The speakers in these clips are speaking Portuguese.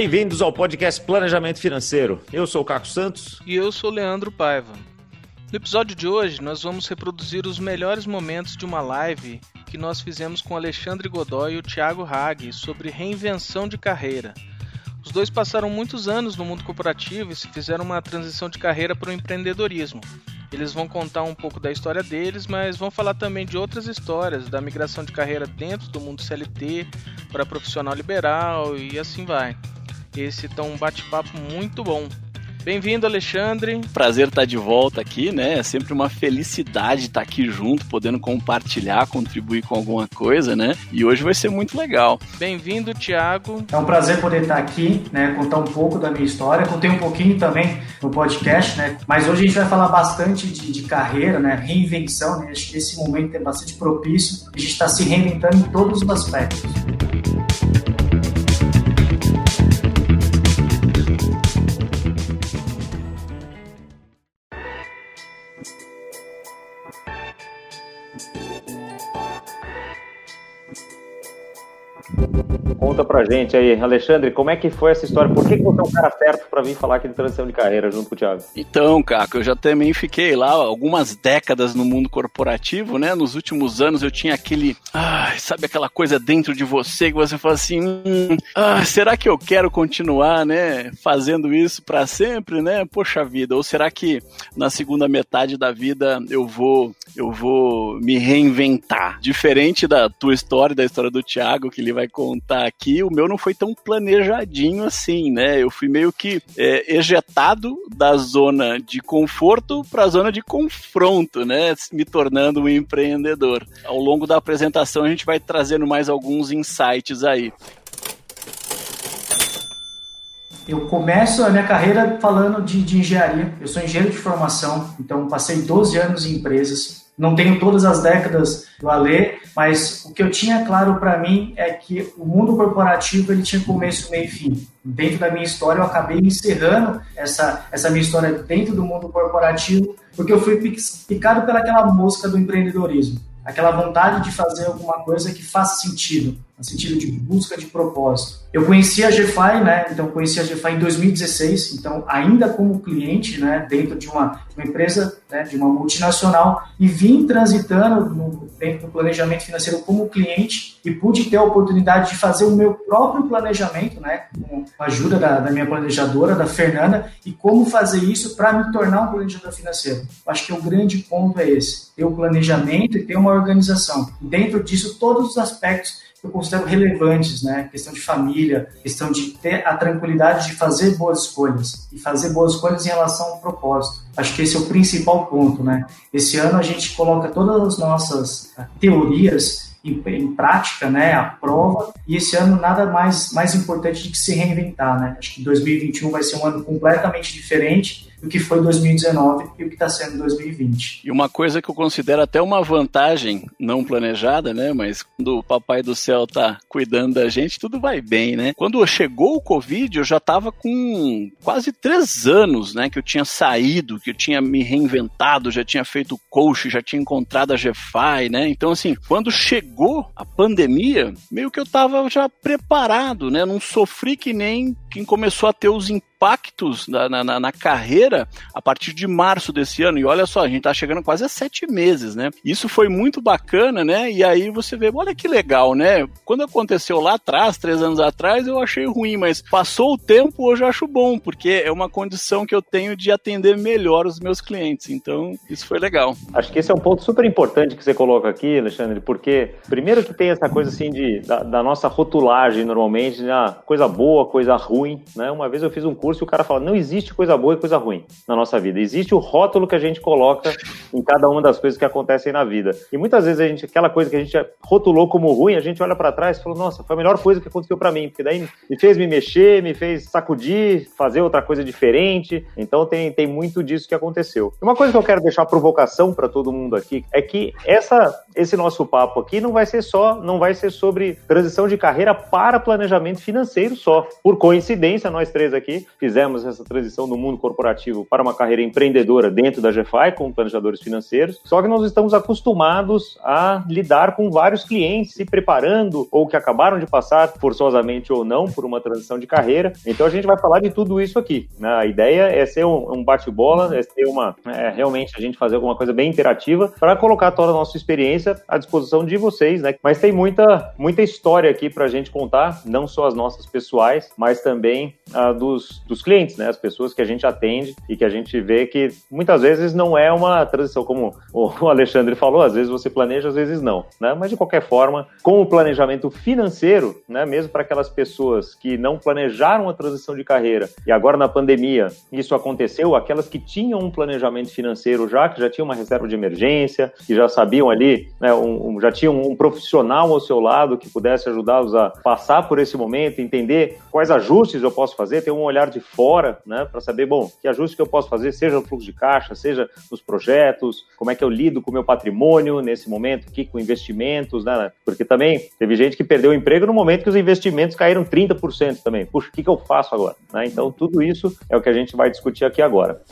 Bem-vindos ao podcast Planejamento Financeiro. Eu sou o Caco Santos. E eu sou o Leandro Paiva. No episódio de hoje, nós vamos reproduzir os melhores momentos de uma live que nós fizemos com Alexandre Godoy e o Thiago Hag sobre reinvenção de carreira. Os dois passaram muitos anos no mundo corporativo e se fizeram uma transição de carreira para o empreendedorismo. Eles vão contar um pouco da história deles, mas vão falar também de outras histórias, da migração de carreira dentro do mundo CLT para profissional liberal e assim vai. Esse tá um bate-papo muito bom. Bem-vindo, Alexandre. Prazer estar de volta aqui, né? É sempre uma felicidade estar aqui junto, podendo compartilhar, contribuir com alguma coisa, né? E hoje vai ser muito legal. Bem-vindo, Thiago. É um prazer poder estar aqui, né? Contar um pouco da minha história. Contei um pouquinho também no podcast, né? Mas hoje a gente vai falar bastante de, de carreira, né? Reinvenção, né? Acho que esse momento é bastante propício. A gente está se reinventando em todos os aspectos. Conta pra gente aí, Alexandre, como é que foi essa história? Por que, que você é um cara certo para vir falar aqui de transição de carreira junto com o Thiago? Então, Caco, eu já também fiquei lá algumas décadas no mundo corporativo, né? Nos últimos anos eu tinha aquele. Sabe aquela coisa dentro de você que você fala assim: hum, será que eu quero continuar, né? Fazendo isso para sempre, né? Poxa vida. Ou será que na segunda metade da vida eu vou, eu vou me reinventar? Diferente da tua história, da história do Thiago, que ele vai contar aqui, o meu não foi tão planejadinho assim, né? Eu fui meio que é, ejetado da zona de conforto para a zona de confronto, né? Me tornando um empreendedor. Ao longo da apresentação a gente vai trazendo mais alguns insights aí. Eu começo a minha carreira falando de, de, engenharia. Eu sou engenheiro de formação, então passei 12 anos em empresas. Não tenho todas as décadas do Alê, mas o que eu tinha claro para mim é que o mundo corporativo ele tinha começo, meio e fim. Dentro da minha história, eu acabei encerrando essa, essa minha história dentro do mundo corporativo, porque eu fui picado pelaquela mosca do empreendedorismo aquela vontade de fazer alguma coisa que faça sentido, no sentido de busca de propósito. Eu conheci a GFI, né? Então conheci a GFI em 2016, então ainda como cliente, né, dentro de uma, uma empresa, né, de uma multinacional e vim transitando no, dentro do planejamento financeiro como cliente e pude ter a oportunidade de fazer o meu próprio planejamento, né, com a ajuda da, da minha planejadora, da Fernanda, e como fazer isso para me tornar um planejador financeiro. Acho que o grande ponto é esse, ter o planejamento e ter uma organização. Dentro disso, todos os aspectos eu considero relevantes, né? Questão de família, questão de ter a tranquilidade de fazer boas escolhas e fazer boas escolhas em relação ao propósito. Acho que esse é o principal ponto, né? Esse ano a gente coloca todas as nossas ah, teorias em, em, prática, né, a prova, e esse ano nada mais, mais importante do que se reinventar, né? Acho que 2021 vai ser um ano completamente diferente, do que foi 2019 e o que está sendo 2020. E uma coisa que eu considero até uma vantagem não planejada, né? Mas quando o Papai do Céu tá cuidando da gente, tudo vai bem, né? Quando chegou o Covid, eu já estava com quase três anos, né? Que eu tinha saído, que eu tinha me reinventado, já tinha feito coach, já tinha encontrado a GFI, né? Então, assim, quando chegou a pandemia, meio que eu estava já preparado, né? Não sofri que nem quem começou a ter os impactos na, na, na, carreira a partir de março desse ano. E olha só, a gente tá chegando quase a sete meses, né? Isso foi muito bacana, né? E aí você vê, olha que legal, né? Quando aconteceu lá atrás, três anos atrás, eu achei ruim, mas passou o tempo, hoje eu acho bom, porque é uma condição que eu tenho de atender melhor os meus clientes. Então, isso foi legal. Acho que esse é um ponto super importante que você coloca aqui, Alexandre, porque primeiro que tem essa coisa assim de da, da nossa rotulagem normalmente, né? coisa boa, coisa ruim, né? Uma vez eu fiz um curso curso e o cara fala: não existe coisa boa e coisa ruim na nossa vida. Existe o rótulo que a gente coloca em cada uma das coisas que acontecem na vida. E muitas vezes a gente, aquela coisa que a gente rotulou como ruim, a gente olha para trás e fala: nossa, foi a melhor coisa que aconteceu para mim, porque daí me fez me mexer, me fez sacudir, fazer outra coisa diferente. Então tem, tem muito disso que aconteceu. Uma coisa que eu quero deixar provocação para todo mundo aqui é que essa, esse nosso papo aqui não vai ser só, não vai ser sobre transição de carreira para planejamento financeiro só. Por coincidência coincidência, nós três aqui fizemos essa transição do mundo corporativo para uma carreira empreendedora dentro da GFI, como planejadores financeiros. Só que nós estamos acostumados a lidar com vários clientes se preparando ou que acabaram de passar, forçosamente ou não, por uma transição de carreira. Então a gente vai falar de tudo isso aqui. Né? A ideia é ser um bate-bola, é ser uma. É, realmente a gente fazer alguma coisa bem interativa para colocar toda a nossa experiência à disposição de vocês, né? Mas tem muita, muita história aqui para a gente contar, não só as nossas pessoais, mas também a dos, dos clientes, né? As pessoas que a gente atende e que a gente vê que muitas vezes não é uma transição, como o Alexandre falou, às vezes você planeja, às vezes não, né? Mas de qualquer forma, com o planejamento financeiro, né? Mesmo para aquelas pessoas que não planejaram a transição de carreira e agora na pandemia isso aconteceu, aquelas que tinham um planejamento financeiro já, que já tinham uma reserva de emergência, que já sabiam ali, né? Um, um, já tinham um profissional ao seu lado que pudesse ajudá-los a passar por esse momento, entender quais ajustes eu posso fazer, ter um olhar de fora, né? Para saber, bom, que ajustes que eu posso fazer, seja no fluxo de caixa, seja nos projetos, como é que eu lido com o meu patrimônio nesse momento, aqui com investimentos, né? Porque também teve gente que perdeu o emprego no momento que os investimentos caíram 30% também. Puxa, o que, que eu faço agora? Né? Então, tudo isso é o que a gente vai discutir aqui agora.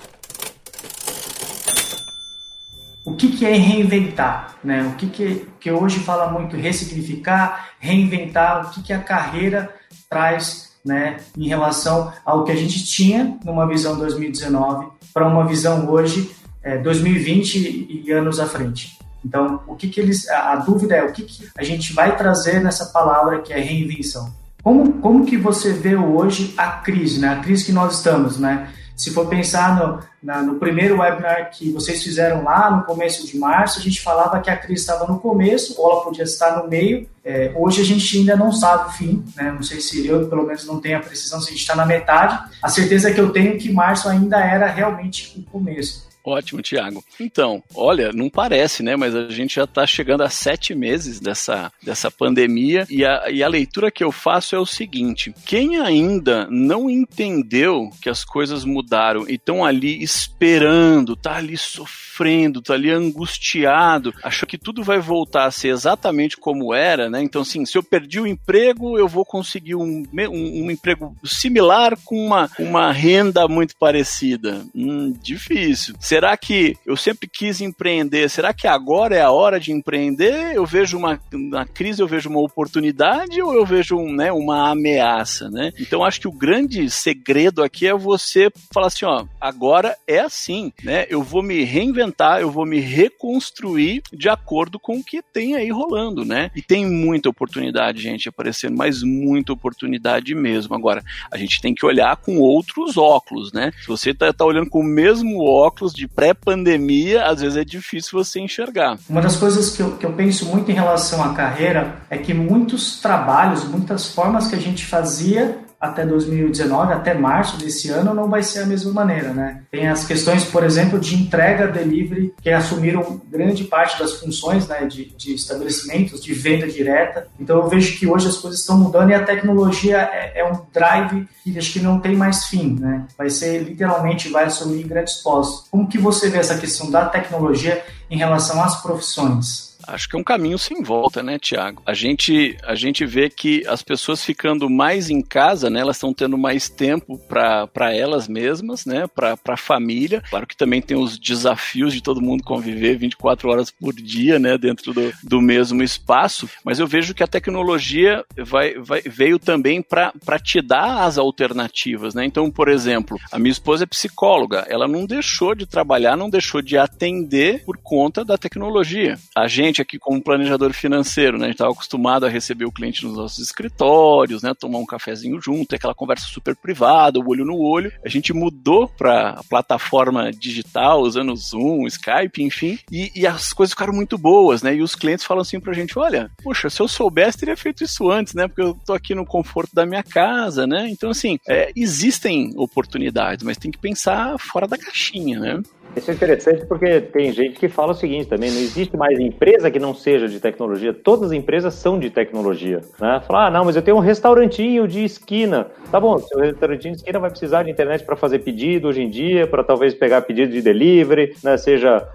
O que, que é reinventar? Né? O que, que, que hoje fala muito ressignificar, reinventar, o que, que a carreira traz né, em relação ao que a gente tinha numa visão 2019 para uma visão hoje é, 2020 e anos à frente. Então, o que, que eles, a, a dúvida é o que, que a gente vai trazer nessa palavra que é reinvenção. Como, como que você vê hoje a crise, né? A crise que nós estamos, né? Se for pensar no, na, no primeiro webinar que vocês fizeram lá no começo de março, a gente falava que a crise estava no começo, ou ela podia estar no meio. É, hoje a gente ainda não sabe o fim, né? não sei se eu, pelo menos, não tenho a precisão se a gente está na metade. A certeza que eu tenho é que março ainda era realmente o começo. Ótimo, Tiago. Então, olha, não parece, né? Mas a gente já está chegando a sete meses dessa, dessa pandemia e a, e a leitura que eu faço é o seguinte: quem ainda não entendeu que as coisas mudaram e estão ali esperando, tá ali sofrendo, tá ali angustiado, achou que tudo vai voltar a ser exatamente como era, né? Então, assim, se eu perdi o emprego, eu vou conseguir um, um, um emprego similar com uma, uma renda muito parecida. Hum, difícil. Será que eu sempre quis empreender? Será que agora é a hora de empreender? Eu vejo uma na crise, eu vejo uma oportunidade ou eu vejo um, né, uma ameaça, né? Então acho que o grande segredo aqui é você falar assim, ó, agora é assim, né? Eu vou me reinventar, eu vou me reconstruir de acordo com o que tem aí rolando, né? E tem muita oportunidade, gente, aparecendo, mas muita oportunidade mesmo. Agora, a gente tem que olhar com outros óculos, né? Se você tá, tá olhando com o mesmo óculos de de pré-pandemia, às vezes é difícil você enxergar. Uma das coisas que eu, que eu penso muito em relação à carreira é que muitos trabalhos, muitas formas que a gente fazia até 2019, até março desse ano, não vai ser a mesma maneira, né? Tem as questões, por exemplo, de entrega, delivery, que assumiram grande parte das funções né, de, de estabelecimentos, de venda direta. Então eu vejo que hoje as coisas estão mudando e a tecnologia é, é um drive que acho que não tem mais fim, né? Vai ser, literalmente, vai assumir grandes postos. Como que você vê essa questão da tecnologia em relação às profissões? Acho que é um caminho sem volta, né, Tiago? A gente, a gente vê que as pessoas ficando mais em casa, né, elas estão tendo mais tempo para elas mesmas, né, para a família. Claro que também tem os desafios de todo mundo conviver 24 horas por dia, né, dentro do, do mesmo espaço, mas eu vejo que a tecnologia vai, vai, veio também para te dar as alternativas, né? Então, por exemplo, a minha esposa é psicóloga, ela não deixou de trabalhar, não deixou de atender por conta da tecnologia. A gente gente aqui como planejador financeiro, né? A gente estava acostumado a receber o cliente nos nossos escritórios, né? Tomar um cafezinho junto, aquela conversa super privada, o olho no olho. A gente mudou para a plataforma digital, usando Zoom, Skype, enfim, e, e, as coisas ficaram muito boas, né? E os clientes falam assim pra gente: olha, poxa, se eu soubesse, teria feito isso antes, né? Porque eu tô aqui no conforto da minha casa, né? Então, assim, é, existem oportunidades, mas tem que pensar fora da caixinha, né? Isso é interessante porque tem gente que fala o seguinte também: não existe mais empresa que não seja de tecnologia. Todas as empresas são de tecnologia. Né? Falar, ah, não, mas eu tenho um restaurantinho de esquina. Tá bom, seu restaurantinho de esquina vai precisar de internet para fazer pedido hoje em dia, para talvez pegar pedido de delivery, né? seja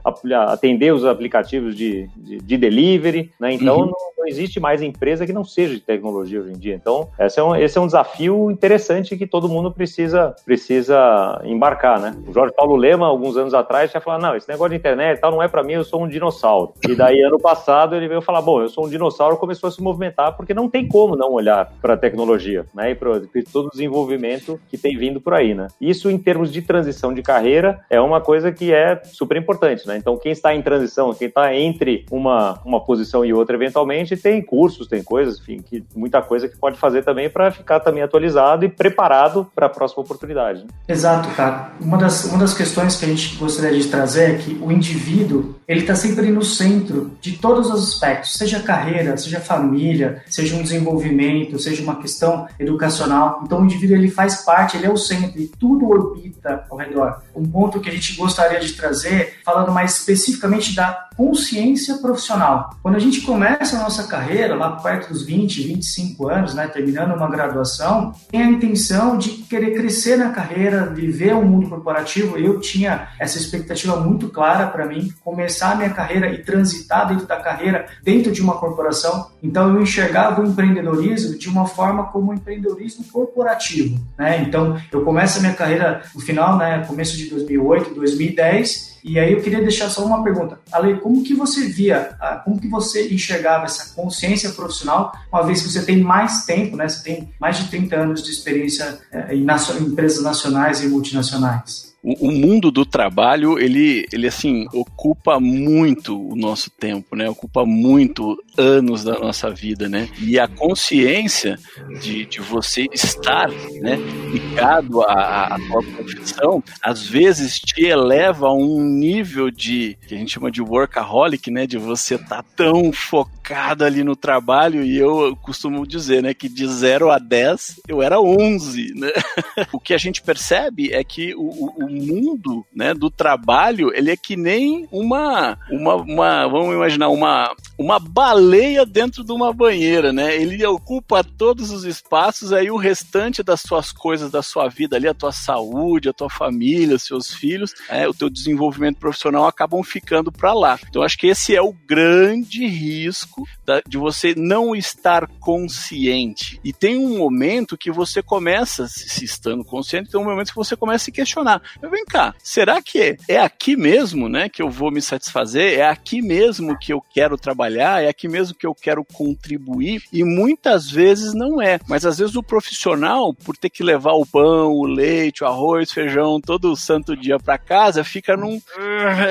atender os aplicativos de, de, de delivery. Né? Então, uhum. não, não, existe mais empresa que não seja de tecnologia hoje em dia. Então, esse é um, esse é um desafio interessante que todo mundo precisa, precisa embarcar. Né? O Jorge Paulo Lema, alguns anos atrás, tinha falado: não, esse negócio de internet tal não é para mim, eu sou um dinossauro. E daí, ano passado, ele veio falar: bom, eu sou um dinossauro, começou a se movimentar, porque não tem como não olhar para a tecnologia né? e para todo o desenvolvimento que tem vindo por aí. Né? Isso, em termos de transição de carreira, é uma coisa que é super importante. Né? Então, quem está em transição, quem está entre uma, uma posição e outra, eventualmente, tem cursos, tem coisas, enfim, que, muita coisa que pode fazer também para ficar também atualizado e preparado para a próxima oportunidade. Né? Exato, cara. Uma das, uma das questões que a gente gostaria de trazer é que o indivíduo ele está sempre no centro de todos os aspectos, seja carreira, seja família, seja um desenvolvimento, seja uma questão educacional. Então o indivíduo ele faz parte, ele é o centro e tudo orbita ao redor. Um ponto que a gente gostaria de trazer, falando mais especificamente da consciência profissional. Quando a gente começa a nossa carreira, lá perto dos 20, 25 anos, né, terminando uma graduação, tem a intenção de querer crescer na carreira, viver o mundo corporativo. Eu tinha essa expectativa muito clara para mim, começar a minha carreira e transitar dentro da carreira, dentro de uma corporação. Então eu enxergava o empreendedorismo de uma forma como um empreendedorismo corporativo, né? Então eu começo a minha carreira no final, né, começo de 2008, 2010, e aí eu queria deixar só uma pergunta. Ale, como que você via, como que você enxergava essa consciência profissional, uma vez que você tem mais tempo, né? Você tem mais de 30 anos de experiência eh, em empresas nacionais e multinacionais o, mundo do trabalho, ele, ele assim, ocupa muito o nosso tempo, né? Ocupa muito anos da nossa vida, né? E a consciência de, de você estar, né, ligado à, à tua profissão, às vezes te eleva a um nível de, que a gente chama de workaholic, né? De você estar tá tão focado ali no trabalho e eu costumo dizer, né, que de 0 a 10 eu era 11, né? o que a gente percebe é que o, o mundo, né, do trabalho, ele é que nem uma, uma, uma vamos imaginar, uma, uma baleia dentro de uma banheira, né? Ele ocupa todos os espaços, aí o restante das suas coisas, da sua vida ali, a tua saúde, a tua família, seus filhos, é, o teu desenvolvimento profissional acabam ficando para lá. Então acho que esse é o grande risco da, de você não estar consciente. E tem um momento que você começa, se estando consciente, tem um momento que você começa a se questionar vem cá, será que é aqui mesmo, né, que eu vou me satisfazer? É aqui mesmo que eu quero trabalhar? É aqui mesmo que eu quero contribuir? E muitas vezes não é. Mas às vezes o profissional, por ter que levar o pão, o leite, o arroz, feijão todo santo dia para casa, fica num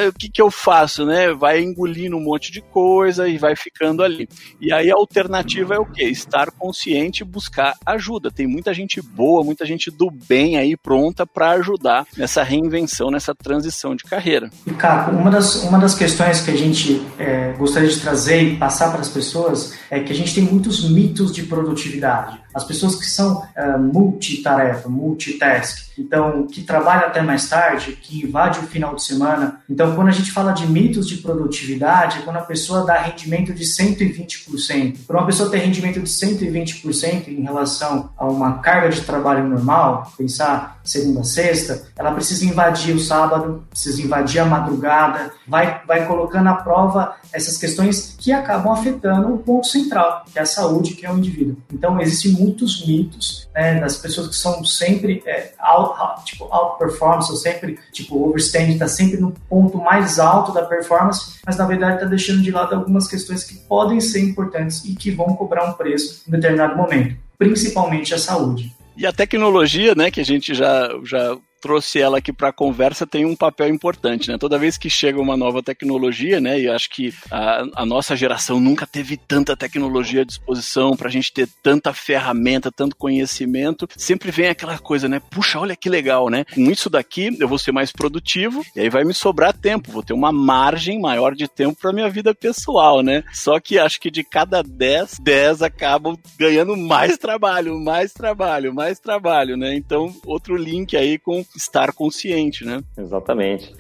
o que que eu faço, né? Vai engolindo um monte de coisa e vai ficando ali. E aí a alternativa é o quê? Estar consciente e buscar ajuda. Tem muita gente boa, muita gente do bem aí pronta para ajudar nessa reinvenção, nessa transição de carreira. E, Caco, uma das, uma das questões que a gente é, gostaria de trazer e passar para as pessoas é que a gente tem muitos mitos de produtividade. As pessoas que são uh, multitarefa, multitask, então que trabalham até mais tarde, que invade o final de semana. Então, quando a gente fala de mitos de produtividade, é quando a pessoa dá rendimento de 120%. Para uma pessoa ter rendimento de 120% em relação a uma carga de trabalho normal, pensar segunda a sexta, ela precisa invadir o sábado, precisa invadir a madrugada, vai, vai colocando à prova essas questões que acabam afetando o ponto central, que é a saúde, que é o indivíduo. Então, existem muitos mitos né, das pessoas que são sempre é, out, tipo, out performance, ou sempre, tipo, overstand, está sempre no ponto mais alto da performance, mas na verdade está deixando de lado algumas questões que podem ser importantes e que vão cobrar um preço em determinado momento, principalmente a saúde. E a tecnologia, né, que a gente já, já trouxe ela aqui para a conversa tem um papel importante, né? Toda vez que chega uma nova tecnologia, né? E acho que a, a nossa geração nunca teve tanta tecnologia à disposição para a gente ter tanta ferramenta, tanto conhecimento. Sempre vem aquela coisa, né? Puxa, olha que legal, né? Com isso daqui eu vou ser mais produtivo e aí vai me sobrar tempo, vou ter uma margem maior de tempo para minha vida pessoal, né? Só que acho que de cada 10, 10 acabam ganhando mais trabalho, mais trabalho, mais trabalho, né? Então, outro link aí com estar consciente, né? Exatamente.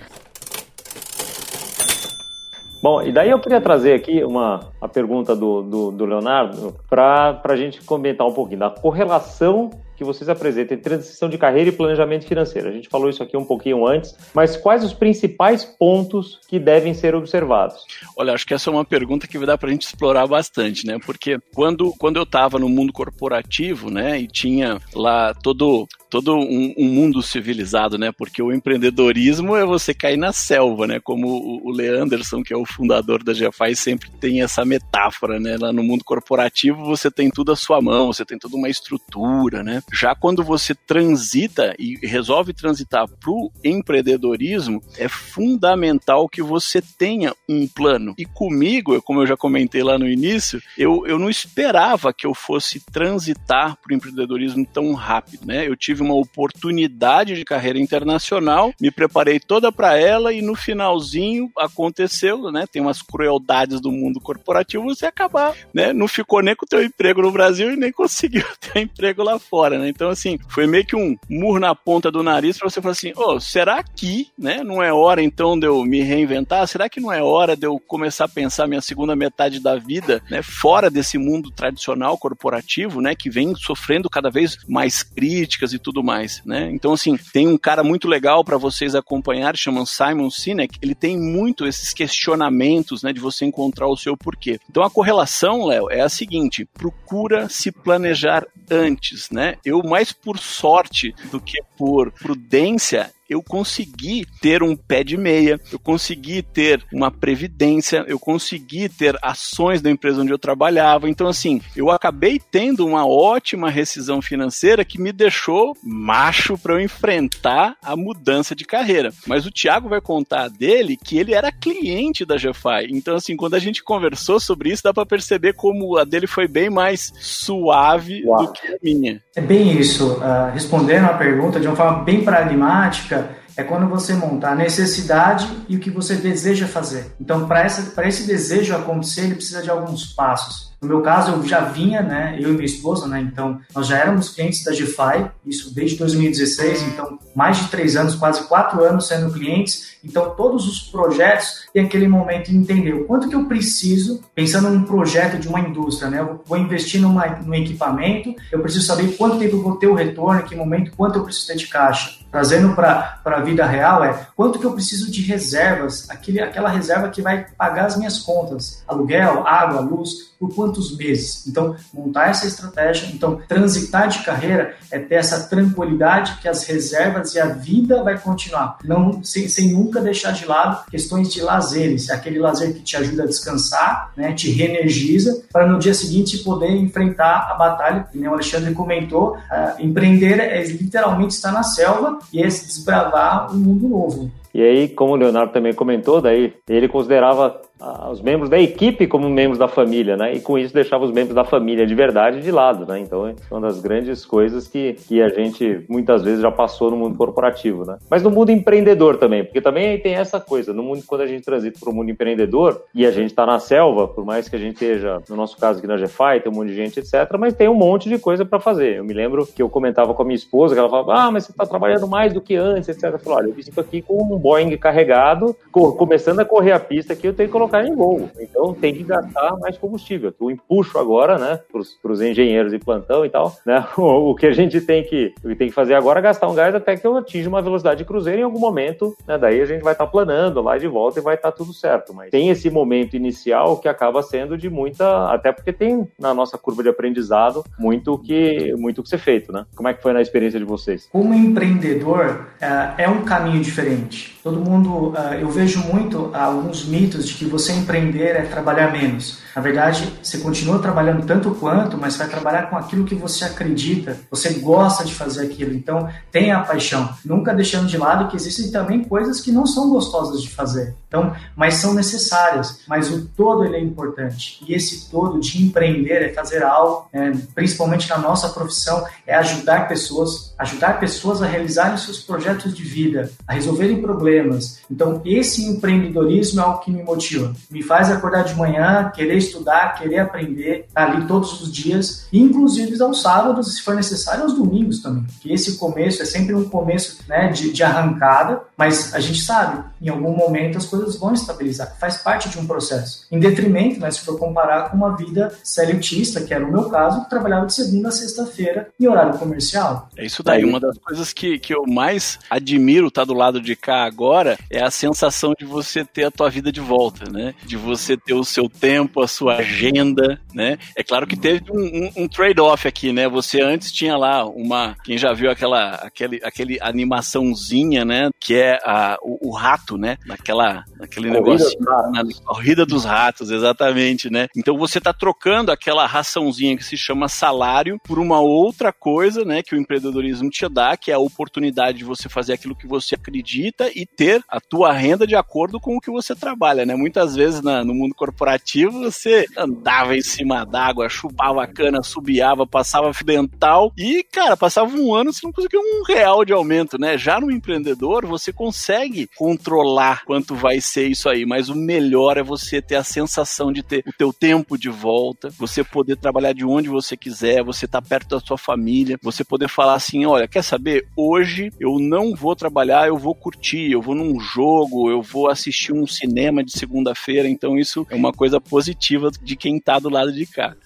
Bom, e daí eu queria trazer aqui uma a pergunta do, do, do Leonardo para a gente comentar um pouquinho da correlação que vocês apresentam em transição de carreira e planejamento financeiro. A gente falou isso aqui um pouquinho antes, mas quais os principais pontos que devem ser observados? Olha, acho que essa é uma pergunta que vai dar para a gente explorar bastante, né? Porque quando, quando eu estava no mundo corporativo, né, e tinha lá todo todo um, um, mundo civilizado, né? Porque o empreendedorismo é você cair na selva, né? Como o, o Leanderson, que é o fundador da GFI, sempre tem essa metáfora, né? Lá no mundo corporativo você tem tudo à sua mão, você tem toda uma estrutura, né? Já quando você transita e resolve transitar para o empreendedorismo, é fundamental que você tenha um plano. E comigo, como eu já comentei lá no início, eu, eu não esperava que eu fosse transitar para o empreendedorismo tão rápido, né? Eu tive tive uma oportunidade de carreira internacional, me preparei toda para ela e no finalzinho aconteceu, né? Tem umas crueldades do mundo corporativo, você acabar, né? Não ficou nem com o teu emprego no Brasil e nem conseguiu ter emprego lá fora, né? Então, assim, foi meio que um murro na ponta do nariz para você falar assim, oh, será que, né? Não é hora então de eu me reinventar? Será que não é hora de eu começar a pensar minha segunda metade da vida, né? Fora desse mundo tradicional corporativo, né? Que vem sofrendo cada vez mais críticas e tudo tudo mais, né? Então, assim, tem um cara muito legal para vocês acompanhar, chama Simon Sinek, ele tem muito esses questionamentos, né, de você encontrar o seu porquê. Então, a correlação, Léo, é a seguinte, procura se planejar antes, né? Eu, mais por sorte do que por prudência, eu consegui ter um pé de meia, eu consegui ter uma previdência, eu consegui ter ações da empresa onde eu trabalhava. Então, assim, eu acabei tendo uma ótima rescisão financeira que me deixou macho para eu enfrentar a mudança de carreira. Mas o Thiago vai contar dele que ele era cliente da GFI. Então, assim, quando a gente conversou sobre isso, dá para perceber como a dele foi bem mais suave Uau. do que a minha. É bem isso. Uh, respondendo a pergunta de uma forma bem pragmática, é quando você monta a necessidade e o que você deseja fazer. Então, para esse desejo acontecer, ele precisa de alguns passos. No meu caso, eu já vinha, né, eu e minha esposa, né, então nós já éramos clientes da GFI, isso desde 2016, então mais de três anos, quase quatro anos sendo clientes, então todos os projetos, e aquele momento entender o quanto que eu preciso, pensando num projeto de uma indústria, né, eu vou investir numa, num equipamento, eu preciso saber quanto tempo eu vou ter o retorno, em que momento, quanto eu preciso ter de caixa. Trazendo para a vida real é quanto que eu preciso de reservas, aquele, aquela reserva que vai pagar as minhas contas, aluguel, água, luz, por quantos meses. Então, montar essa estratégia, então, transitar de carreira é ter essa tranquilidade que as reservas e a vida vai continuar, não sem, sem nunca deixar de lado questões de lazeres, aquele lazer que te ajuda a descansar, né, te reenergiza, para no dia seguinte poder enfrentar a batalha, que o Alexandre comentou, uh, empreender é literalmente estar na selva e é desbravar um mundo novo. E aí, como o Leonardo também comentou, daí ele considerava os membros da equipe como membros da família, né? E com isso deixava os membros da família de verdade de lado, né? Então é uma das grandes coisas que, que a gente muitas vezes já passou no mundo corporativo, né? Mas no mundo empreendedor também, porque também tem essa coisa, no mundo quando a gente transita para o mundo empreendedor e a gente está na selva, por mais que a gente esteja, no nosso caso aqui na GFI, tem um monte de gente, etc, mas tem um monte de coisa para fazer. Eu me lembro que eu comentava com a minha esposa, que ela falava, ah, mas você está trabalhando mais do que antes, etc. Eu falei, olha, eu fico aqui com um Boeing carregado, começando a correr a pista aqui, eu tenho que colocar colocar em voo. Então tem que gastar mais combustível. Tu empuxo agora, né, para os engenheiros de plantão e tal, né? O, o, que a gente tem que, o que tem que fazer agora é gastar um gás até que eu atinja uma velocidade de cruzeiro em algum momento, né? Daí a gente vai estar tá planando lá de volta e vai estar tá tudo certo. Mas tem esse momento inicial que acaba sendo de muita, até porque tem na nossa curva de aprendizado muito que muito que ser feito, né? Como é que foi na experiência de vocês? Como empreendedor é, é um caminho diferente. Todo mundo, é, eu vejo muito alguns mitos de que você você empreender é trabalhar menos. Na verdade, você continua trabalhando tanto quanto, mas vai trabalhar com aquilo que você acredita, você gosta de fazer aquilo. Então, tenha a paixão. Nunca deixando de lado que existem também coisas que não são gostosas de fazer. Então, mas são necessárias. Mas o todo ele é importante. E esse todo de empreender é fazer algo, é, principalmente na nossa profissão, é ajudar pessoas ajudar pessoas a realizarem seus projetos de vida, a resolverem problemas. Então, esse empreendedorismo é o que me motiva. Me faz acordar de manhã, querer estudar, querer aprender, ali todos os dias, inclusive aos sábados, se for necessário, aos domingos também. Que esse começo é sempre um começo né, de, de arrancada, mas a gente sabe, em algum momento as coisas vão estabilizar. Faz parte de um processo. Em detrimento, né, se for comparar com uma vida celitista, que era o meu caso, que trabalhava de segunda a sexta-feira em horário comercial. É isso daí. Uma das coisas que, que eu mais admiro estar tá do lado de cá agora é a sensação de você ter a tua vida de volta, né? De você ter o seu tempo, a sua agenda, né? É claro que teve um, um, um trade-off aqui, né? Você antes tinha lá uma. Quem já viu aquela aquele, aquele animaçãozinha, né? Que é a, o, o rato, né? Naquela, naquele negócio. Na corrida dos ratos, exatamente, né? Então você está trocando aquela raçãozinha que se chama salário por uma outra coisa, né? Que o empreendedorismo te dá, que é a oportunidade de você fazer aquilo que você acredita e ter a tua renda de acordo com o que você trabalha, né? Muitas vezes na, no mundo corporativo você andava em cima d'água, chupava cana, subiava, passava dental e, cara, passava um ano você não conseguia um real de aumento, né? Já no empreendedor você consegue controlar quanto vai ser isso aí, mas o melhor é você ter a sensação de ter o teu tempo de volta, você poder trabalhar de onde você quiser, você estar tá perto da sua família, você poder falar assim, olha, quer saber? Hoje eu não vou trabalhar, eu vou curtir, eu vou num jogo, eu vou assistir um cinema de segunda-feira, então isso é uma coisa positiva de quem está do lado de cá.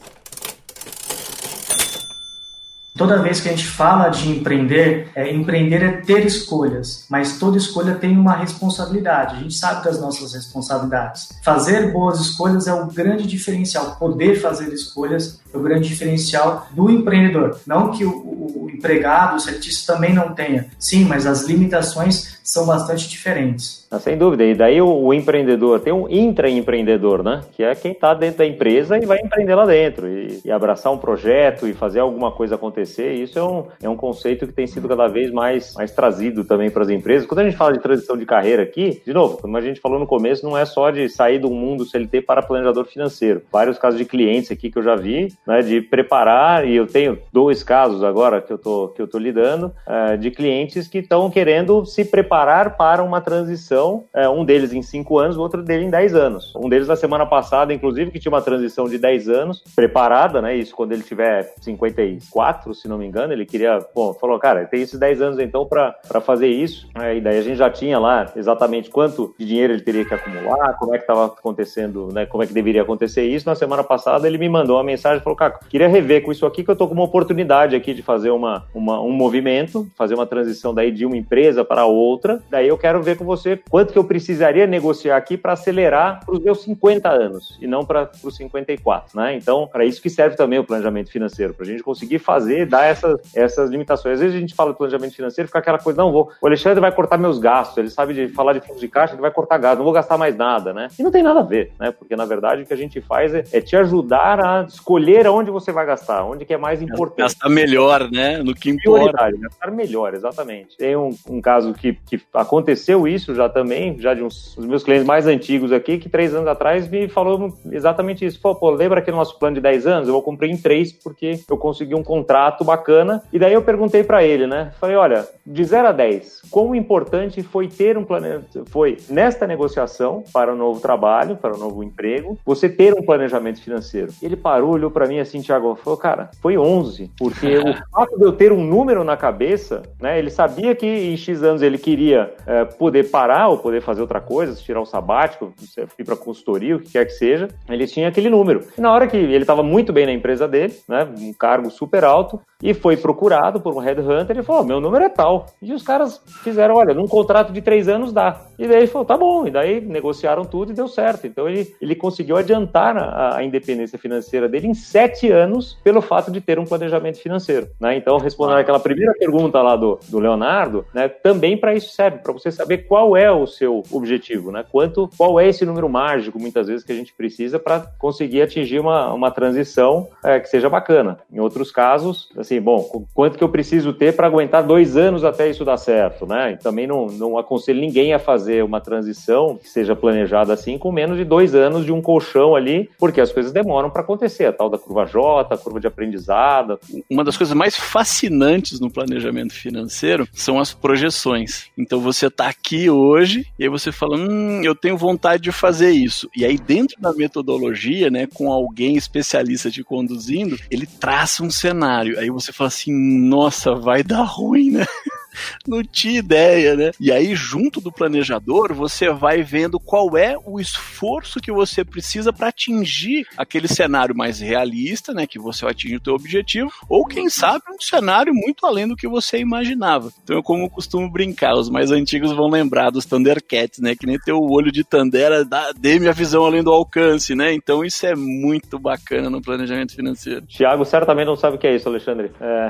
Toda vez que a gente fala de empreender, é, empreender é ter escolhas, mas toda escolha tem uma responsabilidade. A gente sabe das nossas responsabilidades. Fazer boas escolhas é o grande diferencial. Poder fazer escolhas é o grande diferencial do empreendedor. Não que o, o empregado, o cientista também não tenha. Sim, mas as limitações são bastante diferentes. Ah, sem dúvida. E daí o, o empreendedor tem um intraempreendedor, né? Que é quem está dentro da empresa e vai empreender lá dentro e, e, abraçar um projeto e fazer alguma coisa acontecer. Isso é um, é um conceito que tem sido cada vez mais, mais trazido também para as empresas. Quando a gente fala de transição de carreira aqui, de novo, como a gente falou no começo, não é só de sair do mundo CLT para planejador financeiro. Vários casos de clientes aqui que eu já vi, né? De preparar, e eu tenho dois casos agora que eu tô, que eu tô lidando, uh, de clientes que estão querendo se preparar preparar para uma transição, é, um deles em 5 anos, o outro dele em 10 anos. Um deles na semana passada, inclusive, que tinha uma transição de 10 anos preparada, né? Isso quando ele tiver 54, se não me engano, ele queria, bom, falou, cara, tem esses 10 anos então para fazer isso. É, e daí a gente já tinha lá exatamente quanto de dinheiro ele teria que acumular, como é que estava acontecendo, né? Como é que deveria acontecer isso. Na semana passada ele me mandou uma mensagem, falou, cara, queria rever com isso aqui que eu tô com uma oportunidade aqui de fazer uma, uma um movimento, fazer uma transição daí de uma empresa para outra outra. Daí eu quero ver com você quanto que eu precisaria negociar aqui para acelerar para os meus 50 anos e não para os 54, né? Então, para isso que serve também o planejamento financeiro, para a gente conseguir fazer, dar essas, essas limitações. Às vezes a gente fala de planejamento financeiro, fica aquela coisa, não, vou, o Alexandre vai cortar meus gastos, ele sabe de falar de fluxo de caixa, ele vai cortar gastos, não vou gastar mais nada, né? E não tem nada a ver, né? Porque na verdade o que a gente faz é, é te ajudar a escolher aonde você vai gastar, onde que é mais importante. Gastar melhor, né? No que importa. Gastar melhor, exatamente. Tem um, um caso que, que que aconteceu isso já também, já de uns os meus clientes mais antigos aqui, que três anos atrás me falou exatamente isso. Pô, pô, lembra aquele nosso plano de 10 anos? Eu vou cumprir em três porque eu consegui um contrato bacana. E daí eu perguntei para ele, né? Falei, olha, de 0 a 10, quão importante foi ter um planejamento, foi nesta negociação para o um novo trabalho, para o um novo emprego, você ter um planejamento financeiro? Ele parou, olhou para mim assim, Thiago, falou, cara, foi 11, porque o fato de eu ter um número na cabeça, né? Ele sabia que em X anos ele queria queria é, poder parar ou poder fazer outra coisa, tirar o sabático, ir para consultoria, o que quer que seja, ele tinha aquele número. E na hora que ele estava muito bem na empresa dele, né, um cargo super alto, e foi procurado por um headhunter, ele falou, meu número é tal. E os caras fizeram, olha, num contrato de três anos dá. E daí ele falou, tá bom. E daí negociaram tudo e deu certo. Então ele, ele conseguiu adiantar a, a independência financeira dele em sete anos pelo fato de ter um planejamento financeiro. Né? Então, respondendo aquela primeira pergunta lá do, do Leonardo, né, também para isso serve, para você saber qual é o seu objetivo, né? Quanto, qual é esse número mágico, muitas vezes, que a gente precisa para conseguir atingir uma, uma transição é, que seja bacana. Em outros casos, assim, bom, quanto que eu preciso ter para aguentar dois anos até isso dar certo, né? E também não, não aconselho ninguém a fazer fazer uma transição que seja planejada assim com menos de dois anos de um colchão ali, porque as coisas demoram para acontecer, a tal da curva J, a curva de aprendizado. Uma das coisas mais fascinantes no planejamento financeiro são as projeções. Então você está aqui hoje e aí você fala, hum, eu tenho vontade de fazer isso. E aí dentro da metodologia, né, com alguém especialista te conduzindo, ele traça um cenário. Aí você fala assim, nossa, vai dar ruim, né? não tinha ideia, né? E aí, junto do planejador, você vai vendo qual é o esforço que você precisa para atingir aquele cenário mais realista, né? Que você atinge o teu objetivo, ou quem sabe um cenário muito além do que você imaginava. Então, eu como costumo brincar, os mais antigos vão lembrar dos Thundercats, né? Que nem ter o olho de Tandera, dê-me a visão além do alcance, né? Então, isso é muito bacana no planejamento financeiro. Tiago certamente não sabe o que é isso, Alexandre. É...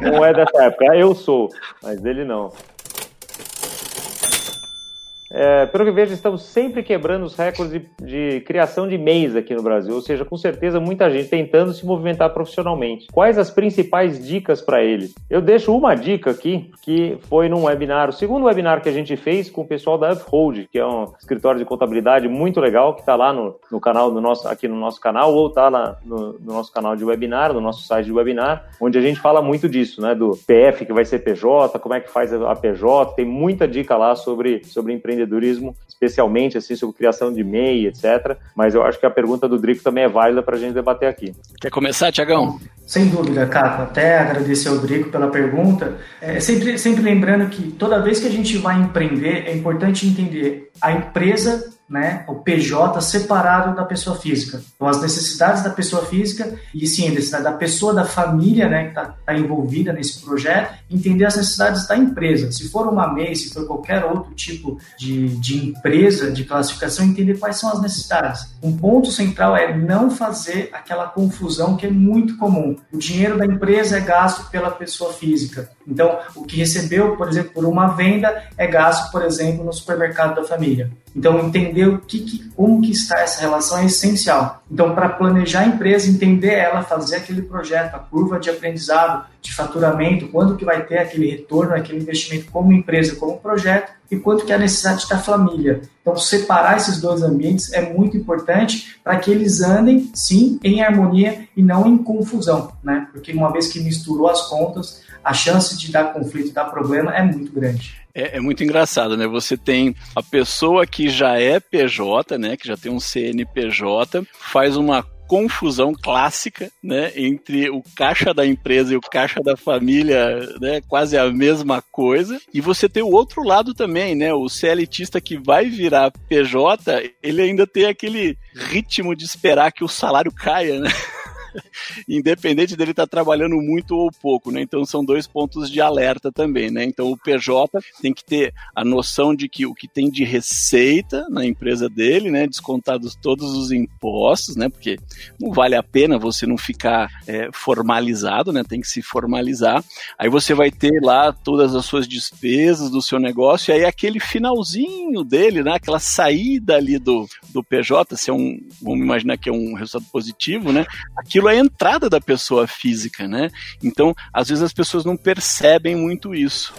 não é dessa época. Eu sou mas ele não. É, pelo que vejo, estamos sempre quebrando os recordes de, de, criação de MEIs aqui no Brasil, ou seja, com certeza muita gente tentando se movimentar profissionalmente. Quais as principais dicas para eles? Eu deixo uma dica aqui, que foi num webinar, o segundo webinar que a gente fez com o pessoal da Uphold, que é um escritório de contabilidade muito legal, que está lá no, no, canal nosso, aqui no nosso canal, ou está lá no, no, nosso canal de webinar, no nosso site de webinar, onde a gente fala muito disso, né? Do PF que vai ser PJ, como é que faz a PJ, tem muita dica lá sobre, sobre empreendedorismo empreendedorismo, especialmente assim sobre criação de MEI, etc. Mas eu acho que a pergunta do Drico também é válida para a gente debater aqui. Quer começar, Tiagão? Sem dúvida, Caco. Até agradecer ao Drico pela pergunta. É, sempre, sempre lembrando que toda vez que a gente vai empreender, é importante entender a empresa né, o PJ separado da pessoa física. Então, as necessidades da pessoa física e sim, a necessidade da pessoa, da família né, que está tá envolvida nesse projeto, entender as necessidades da empresa. Se for uma MEI, se for qualquer outro tipo de, de empresa, de classificação, entender quais são as necessidades. Um ponto central é não fazer aquela confusão que é muito comum. O dinheiro da empresa é gasto pela pessoa física. Então, o que recebeu, por exemplo, por uma venda é gasto, por exemplo, no supermercado da família. Então, entender o que, que, como que está essa relação é essencial. Então, para planejar a empresa, entender ela, fazer aquele projeto, a curva de aprendizado, de faturamento, quando que vai ter aquele retorno, aquele investimento como empresa, como projeto, e quanto que é a necessidade da família. Então, separar esses dois ambientes é muito importante para que eles andem, sim, em harmonia e não em confusão, né? Porque uma vez que misturou as contas, a chance de dar conflito, dar problema é muito grande. É, é, muito engraçado, né? Você tem a pessoa que já é PJ, né? Que já tem um CNPJ, faz uma confusão clássica, né, entre o caixa da empresa e o caixa da família, né, quase a mesma coisa. E você tem o outro lado também, né, o CLTista que vai virar PJ, ele ainda tem aquele ritmo de esperar que o salário caia, né? independente dele estar tá trabalhando muito ou pouco, né? Então são dois pontos de alerta também, né? Então o PJ tem que ter a noção de que o que tem de receita na empresa dele, né? Descontados todos os impostos, né? Porque não vale a pena você não ficar é, formalizado, né? Tem que se formalizar. Aí você vai ter lá todas as suas despesas do seu negócio, e aí aquele finalzinho dele, né? Aquela saída ali do, do PJ, se é um, vamos imaginar que é um resultado positivo, né? Aquilo aquilo é a entrada da pessoa física, né? Então, às vezes as pessoas não percebem muito isso.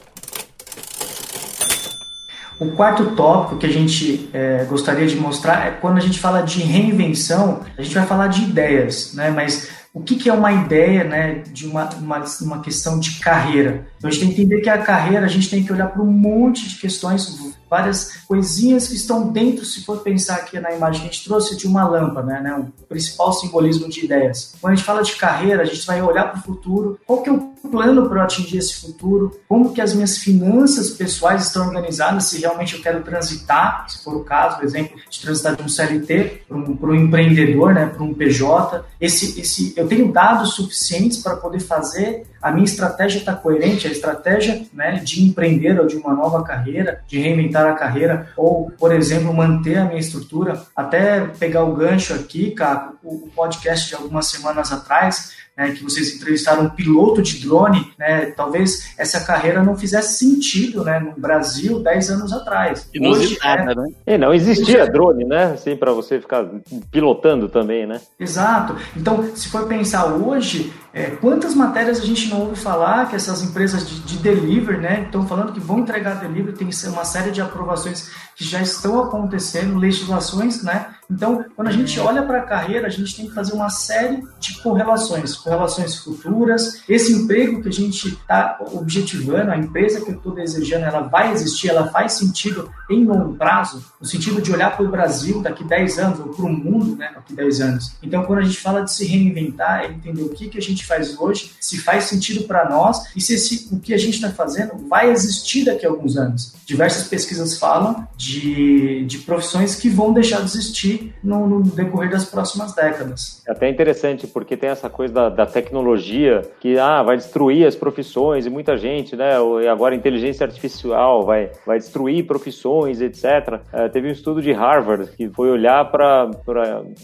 O quarto tópico que a gente é, gostaria de mostrar é quando a gente fala de reinvenção, a gente vai falar de ideias, né? Mas o que, que é uma ideia né, de uma, uma, uma, questão de carreira? Então a gente tem que entender que a carreira a gente tem que olhar para um monte de questões várias coisinhas que estão dentro, se for pensar aqui na imagem que a gente trouxe de uma lâmpada, né, o principal simbolismo de ideias. Quando a gente fala de carreira, a gente vai olhar para o futuro, qual que é o plano para eu atingir esse futuro, como que as minhas finanças pessoais estão organizadas, se realmente eu quero transitar, se for o caso, por exemplo, de transitar de um CLT para um, para um empreendedor, né, para um PJ, esse, esse, eu tenho dados suficientes para poder fazer a minha estratégia está coerente, a estratégia né, de empreender ou de uma nova carreira, de reinventar a carreira, ou, por exemplo, manter a minha estrutura. Até pegar o gancho aqui, cara, o podcast de algumas semanas atrás, né, que vocês entrevistaram um piloto de drone, né, talvez essa carreira não fizesse sentido né, no Brasil 10 anos atrás. Inusitada, é, né? E não existia drone, né? Assim, para você ficar pilotando também, né? Exato. Então, se for pensar hoje, é, quantas matérias a gente não ouve falar que essas empresas de, de delivery, né, estão falando que vão entregar delivery, tem uma série de aprovações que já estão acontecendo, legislações, né? Então, quando a gente olha para a carreira, a gente tem que fazer uma série de correlações, correlações futuras. Esse emprego que a gente está objetivando, a empresa que eu estou desejando, ela vai existir, ela faz sentido em longo prazo, no sentido de olhar para o Brasil daqui 10 anos, ou para o mundo né, daqui 10 anos. Então, quando a gente fala de se reinventar, é entender o que, que a gente faz hoje, se faz sentido para nós e se esse, o que a gente está fazendo vai existir daqui a alguns anos. Diversas pesquisas falam de, de profissões que vão deixar de existir no, no decorrer das próximas décadas. É até interessante, porque tem essa coisa da, da, tecnologia que ah, vai destruir as profissões e muita gente, né? E agora a inteligência artificial vai, vai destruir profissões, etc. É, teve um estudo de Harvard que foi olhar para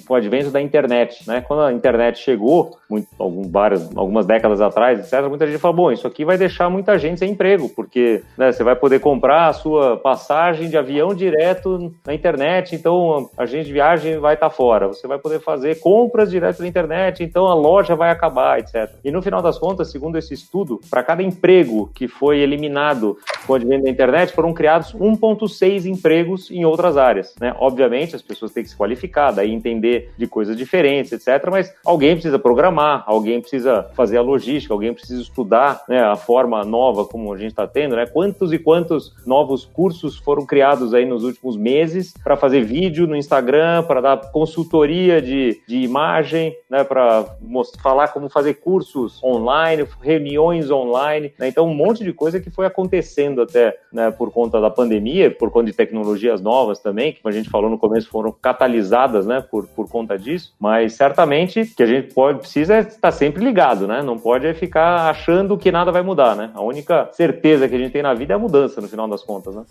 o advento da internet, né? Quando a internet chegou, muito, algum, várias, algumas décadas atrás, etc., muita gente falou, bom, isso aqui vai deixar muita gente sem emprego, porque né, você vai poder comprar a sua passagem de avião direto na internet, então a gente de viagem vai estar tá fora. Você vai poder fazer compras direto na internet, então a loja vai acabar, etc. E no final das contas, segundo esse estudo, para cada emprego que foi eliminado com o advento da internet, foram criados 1,6 empregos em outras áreas. Né? Obviamente, as pessoas têm que se qualificar, daí entender de coisas diferentes, etc. Mas alguém precisa programar, alguém precisa fazer a logística, alguém precisa estudar né, a forma nova como a gente está tendo, né? Quantos e quantos novos cursos foram criados aí nos últimos meses para fazer vídeo no Instagram, para dar consultoria de, de imagem, né, para falar como fazer cursos online, reuniões online. Né? Então, um monte de coisa que foi acontecendo até né, por conta da pandemia, por conta de tecnologias novas também, que a gente falou no começo, foram catalisadas né, por, por conta disso. Mas certamente que a gente pode precisa estar sempre ligado, né? Não pode ficar achando que nada vai mudar, né? A única certeza que a gente tem na vida é a mudança, no final das contas, né?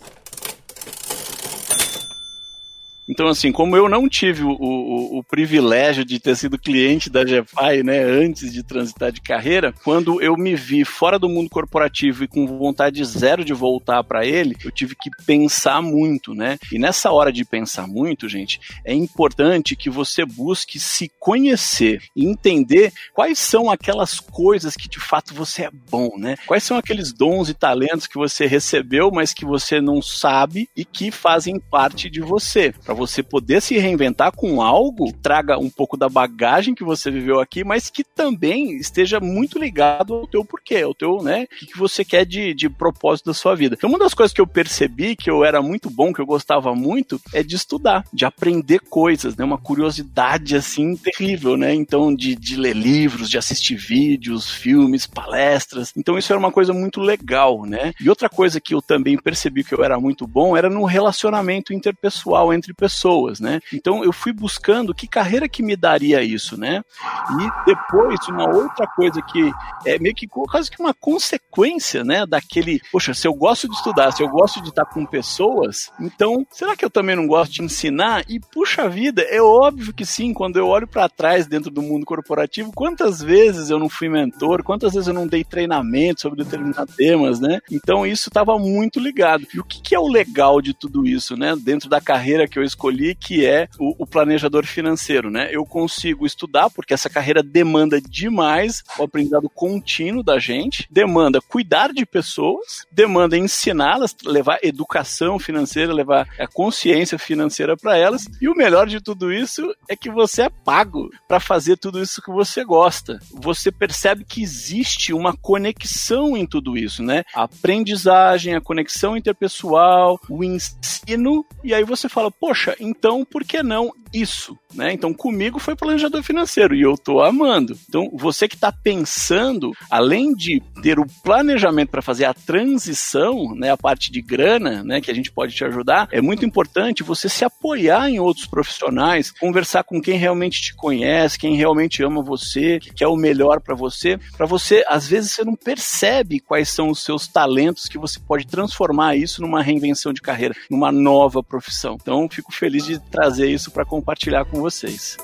Então, assim, como eu não tive o, o, o, privilégio de ter sido cliente da GFI, né, antes de transitar de carreira, quando eu me vi fora do mundo corporativo e com vontade zero de voltar para ele, eu tive que pensar muito, né? E nessa hora de pensar muito, gente, é importante que você busque se conhecer e entender quais são aquelas coisas que de fato você é bom, né? Quais são aqueles dons e talentos que você recebeu, mas que você não sabe e que fazem parte de você. Você poder se reinventar com algo que traga um pouco da bagagem que você viveu aqui, mas que também esteja muito ligado ao teu porquê, ao teu, né, o que você quer de, de propósito da sua vida. Então, uma das coisas que eu percebi que eu era muito bom, que eu gostava muito, é de estudar, de aprender coisas, né, uma curiosidade assim terrível, né? Então, de, de ler livros, de assistir vídeos, filmes, palestras. Então, isso era uma coisa muito legal, né? E outra coisa que eu também percebi que eu era muito bom era no relacionamento interpessoal entre pessoas pessoas, né? Então eu fui buscando que carreira que me daria isso, né? E depois uma outra coisa que é meio que quase que uma consequência, né, daquele, poxa, se eu gosto de estudar, se eu gosto de estar com pessoas, então será que eu também não gosto de ensinar? E puxa vida, é óbvio que sim, quando eu olho para trás dentro do mundo corporativo, quantas vezes eu não fui mentor, quantas vezes eu não dei treinamento sobre determinados temas, né? Então isso estava muito ligado. E o que, que é o legal de tudo isso, né? Dentro da carreira que eu escolhi escolhi, que é o, o, planejador financeiro, né? Eu consigo estudar, porque essa carreira demanda demais o aprendizado contínuo da gente, demanda cuidar de pessoas, demanda ensiná-las, levar educação financeira, levar a consciência financeira para elas, e o melhor de tudo isso é que você é pago para fazer tudo isso que você gosta. Você percebe que existe uma conexão em tudo isso, né? A aprendizagem, a conexão interpessoal, o ensino, e aí você fala, poxa, poxa, então por que não isso? Né? Então comigo foi planejador financeiro e eu tô amando. Então você que está pensando, além de ter o planejamento para fazer a transição, né, a parte de grana, né, que a gente pode te ajudar, é muito importante você se apoiar em outros profissionais, conversar com quem realmente te conhece, quem realmente ama você, que quer o melhor para você, para você às vezes você não percebe quais são os seus talentos que você pode transformar isso numa reinvenção de carreira, numa nova profissão. Então fico feliz de trazer isso para compartilhar com vocês.